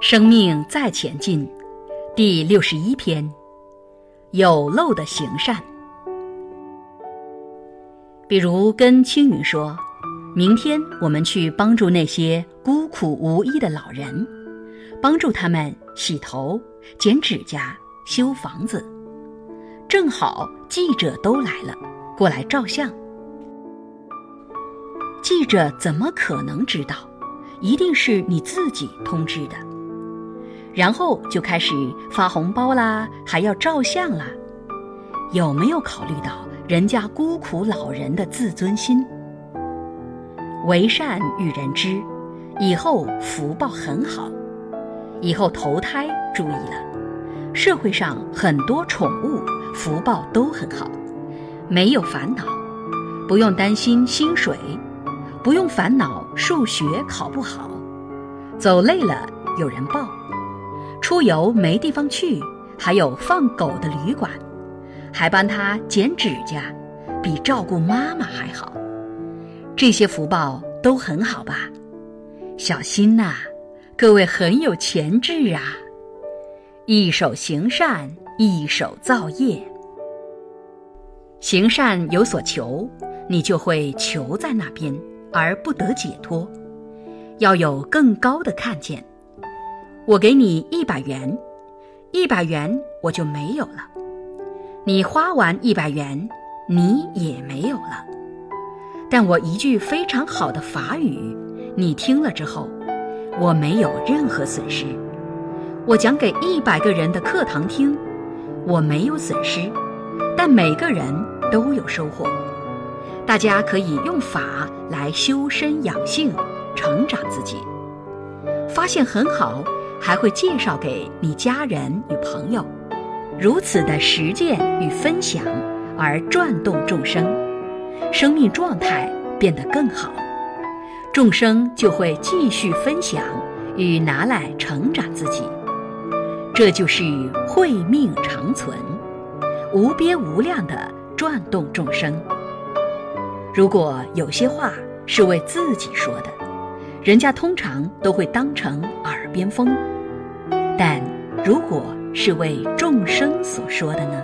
生命再前进，第六十一篇：有漏的行善。比如跟青云说，明天我们去帮助那些孤苦无依的老人，帮助他们洗头、剪指甲、修房子。正好记者都来了，过来照相。记者怎么可能知道？一定是你自己通知的。然后就开始发红包啦，还要照相啦。有没有考虑到人家孤苦老人的自尊心？为善育人知，以后福报很好。以后投胎注意了，社会上很多宠物福报都很好，没有烦恼，不用担心薪水。不用烦恼数学考不好，走累了有人抱，出游没地方去还有放狗的旅馆，还帮他剪指甲，比照顾妈妈还好。这些福报都很好吧？小心呐，各位很有潜质啊！一手行善，一手造业。行善有所求，你就会求在那边。而不得解脱，要有更高的看见。我给你一百元，一百元我就没有了。你花完一百元，你也没有了。但我一句非常好的法语，你听了之后，我没有任何损失。我讲给一百个人的课堂听，我没有损失，但每个人都有收获。大家可以用法来修身养性，成长自己。发现很好，还会介绍给你家人与朋友。如此的实践与分享，而转动众生，生命状态变得更好，众生就会继续分享与拿来成长自己。这就是慧命长存，无边无量的转动众生。如果有些话是为自己说的，人家通常都会当成巅峰；但如果是为众生所说的呢？